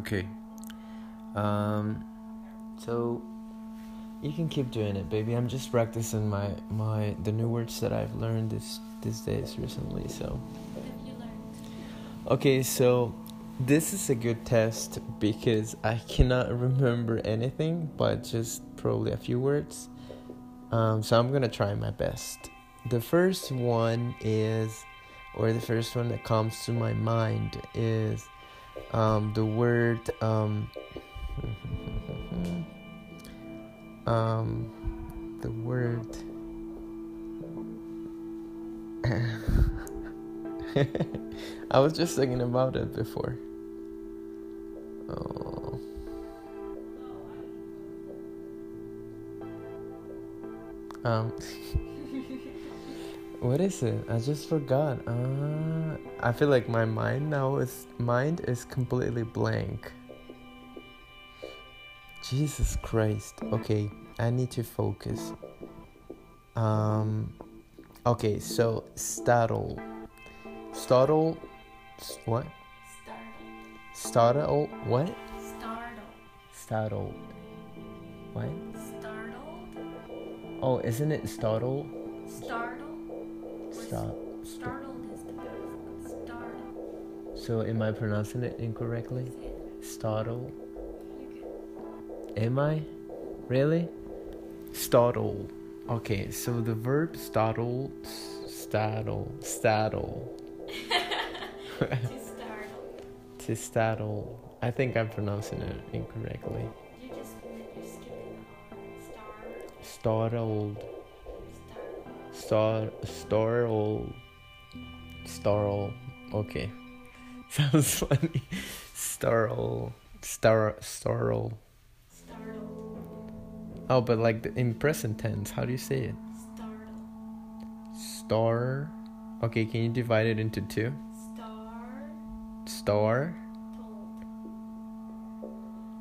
Okay. Um. So you can keep doing it, baby. I'm just practicing my my the new words that I've learned this these days recently. So. Okay, so this is a good test because I cannot remember anything but just probably a few words. Um, so I'm gonna try my best. The first one is, or the first one that comes to my mind is um, the word um, um, the word I was just thinking about it before. Oh. Um What is it? I just forgot. Uh, I feel like my mind now is mind is completely blank. Jesus Christ. Okay, I need to focus. Um okay, so startle. Startle what? Startle. Startle what? Startle. Startled. What? Startled. Oh, isn't it startle? Startle. Stop. Startled is the. Startle. So am I pronouncing it incorrectly? Say it. Startle. You can. Am I? Really? Startled. Okay, so the verb startled, startle, startle, to startle. to startle. I think I'm pronouncing it incorrectly. You just you're skipping the R. Star. Startled, Startle. Star, startle, startle. Okay, sounds funny. Startle, star, startle. Startle. Oh, but like the, in present tense, how do you say it? Startle. Star. Okay, can you divide it into two? Star. Star. Told.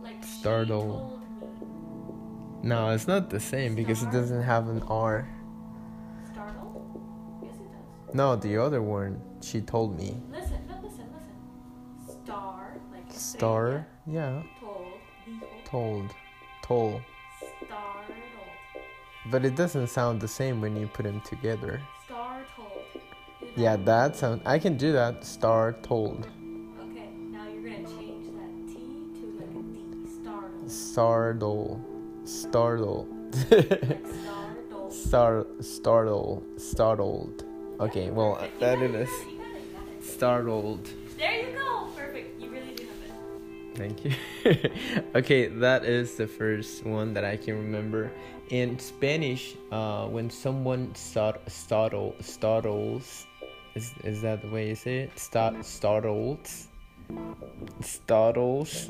Like Startle. No, it's not the same because it doesn't have an R. No, the other one. She told me. Listen, no, listen, listen. Star, like Star. Yeah. Told. Told. Told. Startled. But it doesn't sound the same when you put them together. Startled. Yeah, that sound. I can do that. Star told. Okay, now you're gonna change that T to like a D. Startled. Startle. Startle. Like startled. Star. Startle. Startled. Okay, well Perfect. that you got is it, you got it, you got it. startled. There you go. Perfect. You really do have it. Thank you. okay, that is the first one that I can remember. In Spanish, uh, when someone start, startle, startles, is, is that the way you say it? Start, startles, startles.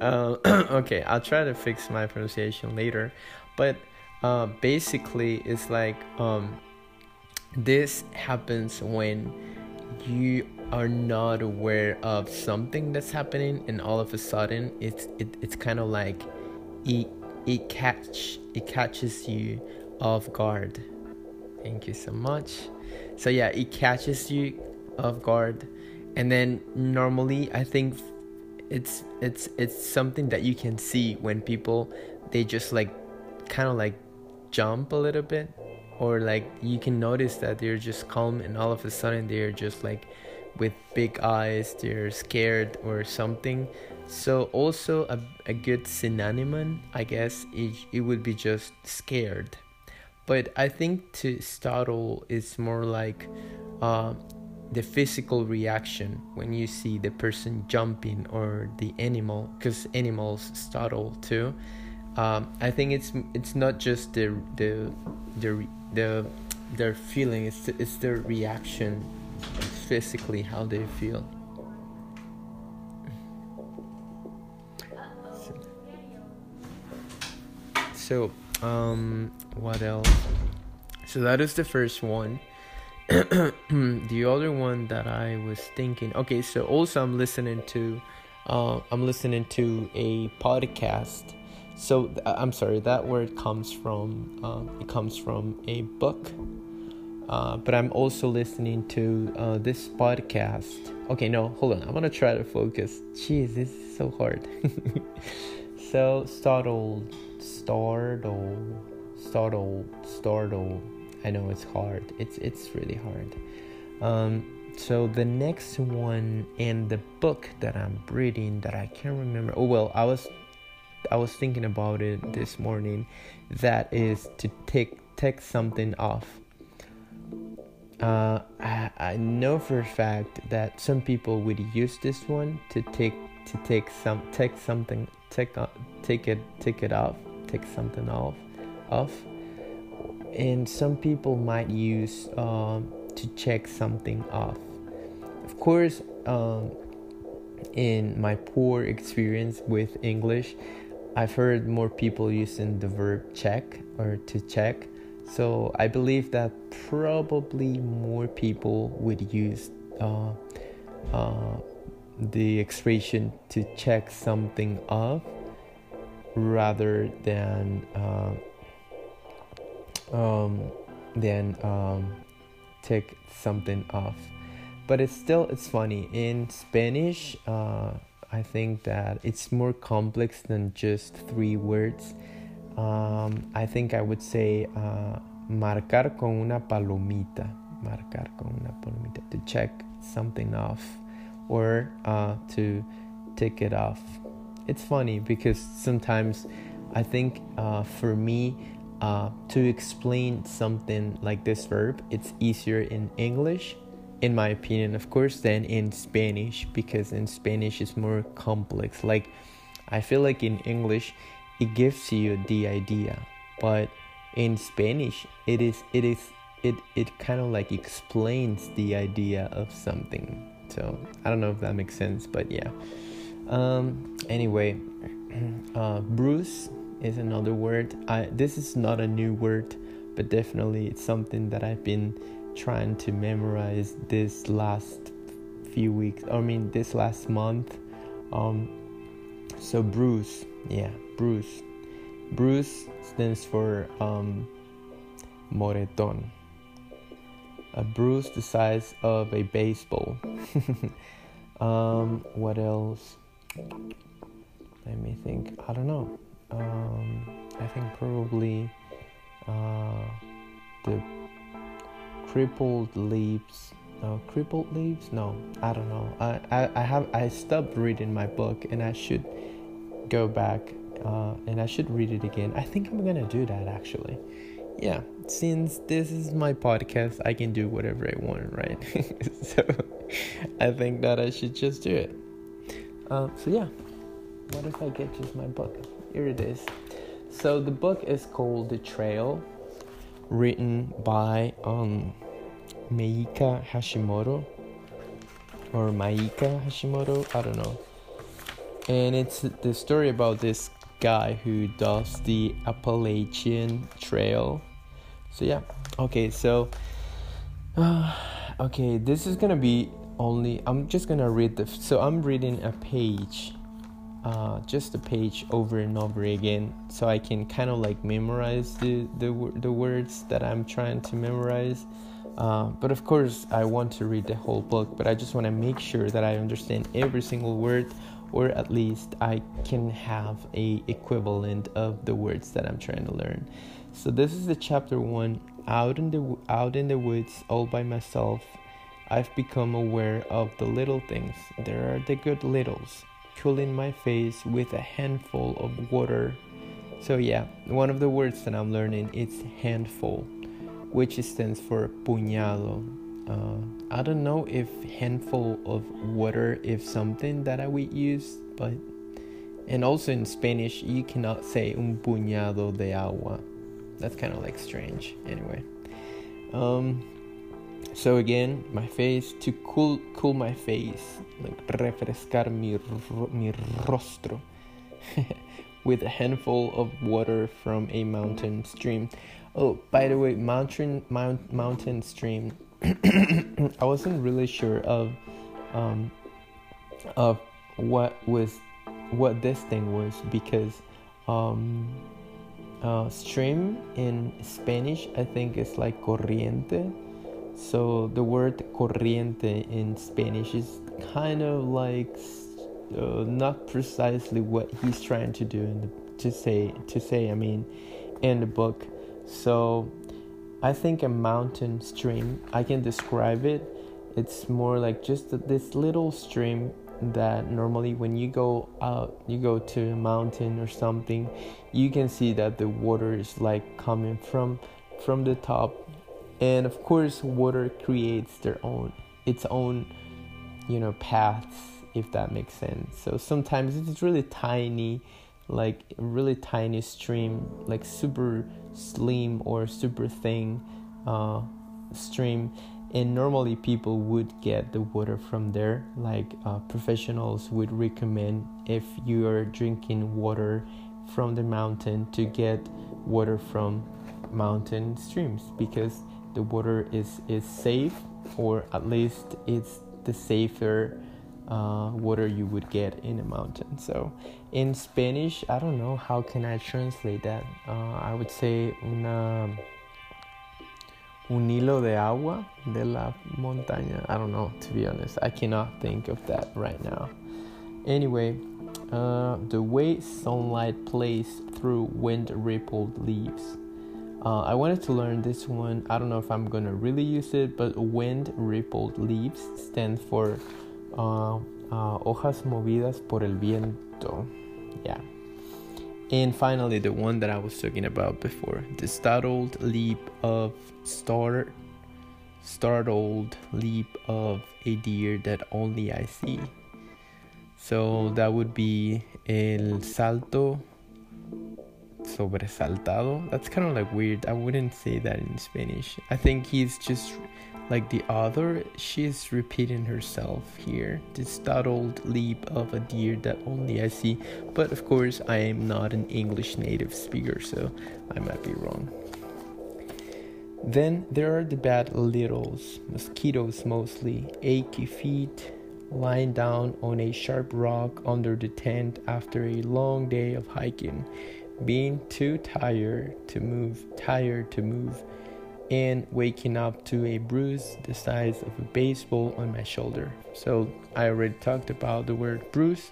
um, okay, I'll try to fix my pronunciation later, but uh, basically, it's like um, this happens when you are not aware of something that's happening and all of a sudden it's it, it's kind of like it it catch it catches you off guard. Thank you so much. So yeah it catches you off guard. And then normally i think it's it's it's something that you can see when people they just like kind of like jump a little bit or like you can notice that they're just calm and all of a sudden they're just like with big eyes they're scared or something. So also a, a good synonym i guess it, it would be just scared. But i think to startle is more like uh, the physical reaction when you see the person jumping or the animal because animals startle too um, I think it's it's not just the the the the their feeling it's the, it's their reaction physically how they feel. So um what else? So that is the first one. The other one that i was thinking okay so also i'm listening to uh, i'm listening to a podcast so i'm sorry that word comes from um, it comes from a book uh, but I'm also listening to uh, this podcast. Okay, no, hold on. I'm gonna try to focus. Jeez, this is so hard. so startled, startled, startled, startled. I know it's hard. It's it's really hard. Um, so the next one in the book that I'm reading that I can't remember. Oh well, I was I was thinking about it this morning. That is to take take something off uh, I, I know for a fact that some people would use this one to take to take some take something take uh, take it take it off take something off off and some people might use um, to check something off of course um, in my poor experience with english i've heard more people using the verb check or to check so I believe that probably more people would use uh, uh, the expression to check something off rather than uh, um, than um, take something off. But it's still it's funny in Spanish. I think that it's more complex than just three words um, I think I would say uh, marcar con una palomita. Marcar con una palomita. To check something off or uh, to take it off. It's funny because sometimes I think uh, for me uh, to explain something like this verb, it's easier in English, in my opinion, of course, than in Spanish because in Spanish it's more complex. Like, I feel like in English, it gives you the idea but in spanish it is it is it it kind of like explains the idea of something. So i don't know if that makes sense but yeah. Um anyway uh bruise is another word. I this is not a new word but definitely it's something that i've been trying to memorize this last few weeks i mean this last month um so Bruce, yeah Bruce. Bruce stands for um, moreton. A bruise the size of a baseball. um, what else? Let me think. I don't know. Um, I think probably uh, the crippled leaves. No, crippled leaves? No, I don't know. I, I, I have I stopped reading my book and I should go back uh, and I should read it again. I think I'm gonna do that actually. Yeah, since this is my podcast, I can do whatever I want, right? so I think that I should just do it. Uh, so yeah, what if I get just my book? Here it is. So the book is called The Trail, written by um, Meika Hashimoto or Maika Hashimoto. I don't know. And it's the story about this guy who does the Appalachian Trail. So yeah, okay, so uh, okay, this is gonna be only. I'm just gonna read the. So I'm reading a page, uh, just the page over and over again, so I can kind of like memorize the the the words that I'm trying to memorize. Uh, but of course, I want to read the whole book, but I just want to make sure that I understand every single word or at least I can have a equivalent of the words that I'm trying to learn. So this is the chapter 1 out in the out in the woods all by myself. I've become aware of the little things. There are the good littles. Cooling my face with a handful of water. So yeah, one of the words that I'm learning is handful, which stands for puñado uh, I don't know if handful of water is something that I would use, but and also in Spanish you cannot say un puñado de agua. That's kind of like strange. Anyway, um, so again, my face to cool cool my face, like refrescar mi mi rostro. with a handful of water from a mountain stream. Oh, by the way, mountain mount, mountain stream I wasn't really sure of um, of what was what this thing was because um, uh, stream in Spanish I think is like corriente, So the word corriente in Spanish is kind of like uh, not precisely what he's trying to do in the, to say to say I mean in the book. So I think a mountain stream I can describe it. It's more like just this little stream that normally when you go out you go to a mountain or something you can see that the water is like coming from from the top and of course water creates their own its own you know paths if that makes sense. So sometimes it's really tiny like really tiny stream like super slim or super thin uh, stream. And normally people would get the water from there. Like uh, professionals would recommend if you are drinking water from the mountain to get water from mountain streams because the water is is safe or at least it's the safer uh, water you would get in a mountain so in spanish i don't know how can i translate that uh, i would say una un hilo de agua de la montaña. I don't know, to be honest. I cannot think of that right now. Anyway, uh, the way sunlight plays through wind rippled leaves. Uh, I wanted to learn this one. I don't know if I'm gonna really use it, but wind rippled leaves stand for uh, uh hojas movidas por el viento. Yeah. And finally, the one that I was talking about before the startled leap of star, startled leap of a deer that only I see. So that would be el salto sobresaltado. That's kind of like weird. I wouldn't say that in Spanish. I think he's just like the author, she's repeating herself here. The startled leap of a deer that only I see. But of course, I am not an English native speaker, so I might be wrong. Then there are the bad littles, mosquitoes mostly, achy feet, lying down on a sharp rock under the tent after a long day of hiking, being too tired to move, tired to move and waking up to a bruise the size of a baseball on my shoulder. So I already talked about the word bruise.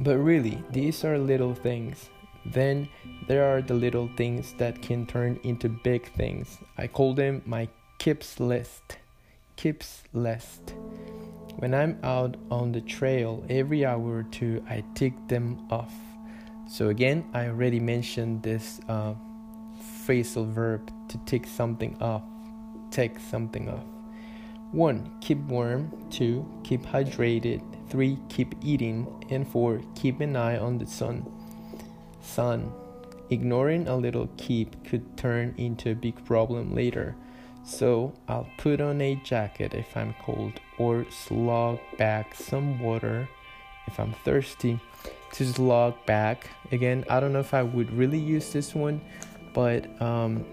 But really, these are little things. Then there are the little things that can turn into big things. I call them my kips list. Kips list. When I'm out on the trail every hour or two, I tick them off. So again, I already mentioned this uh, phrasal verb to take something off. Take something off. 1. Keep warm. 2. Keep hydrated. 3. Keep eating. And 4. Keep an eye on the sun. Sun. Ignoring a little keep could turn into a big problem later. So I'll put on a jacket if I'm cold or slog back some water if I'm thirsty. To slog back, again, I don't know if I would really use this one but um,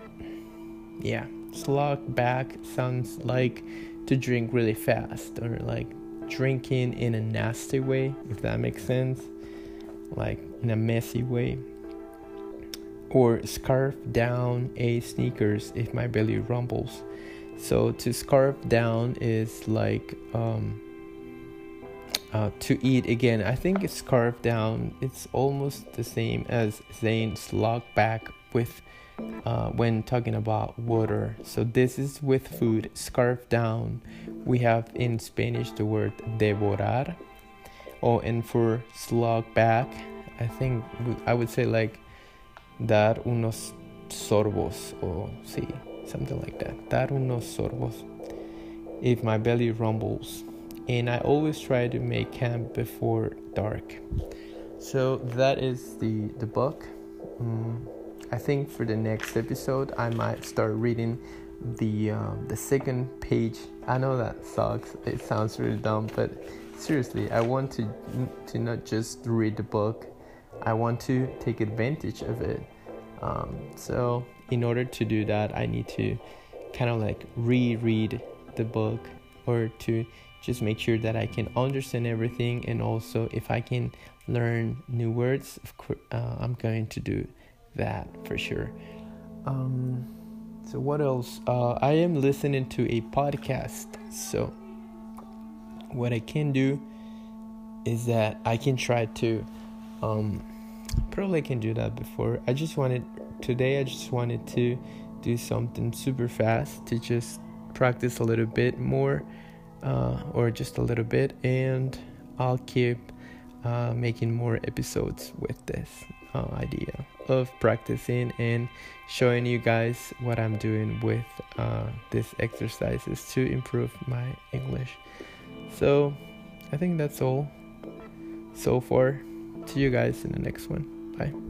yeah, slog back sounds like to drink really fast or like drinking in a nasty way, if that makes sense, like in a messy way. Or scarf down a Snickers if my belly rumbles. So to scarf down is like um, uh, to eat again. I think it's carved down. It's almost the same as saying slog back with uh, when talking about water. So this is with food, scarf down. We have in Spanish the word devorar. Oh, and for slog back, I think I would say like dar unos sorbos or see something like that. Dar unos sorbos. If my belly rumbles, and I always try to make camp before dark. So that is the the book. Mm I think for the next episode, I might start reading the uh, the second page. I know that sucks. It sounds really dumb, but seriously, I want to to not just read the book. I want to take advantage of it. Um, so in order to do that, I need to kind of like reread the book or to just make sure that I can understand everything and also if I can learn new words, course, uh, I'm going to do that for sure. Um, So what else? Uh, I am listening to a podcast. So what I can do is that I can try to um probably can do that before. I just wanted today I just wanted to do something super fast to just practice a little bit more uh, or just a little bit and I'll keep uh, making more episodes with this uh, idea of practicing and showing you guys what I'm doing with uh, these exercises to improve my English. So I think that's all so far. See you guys in the next one. Bye.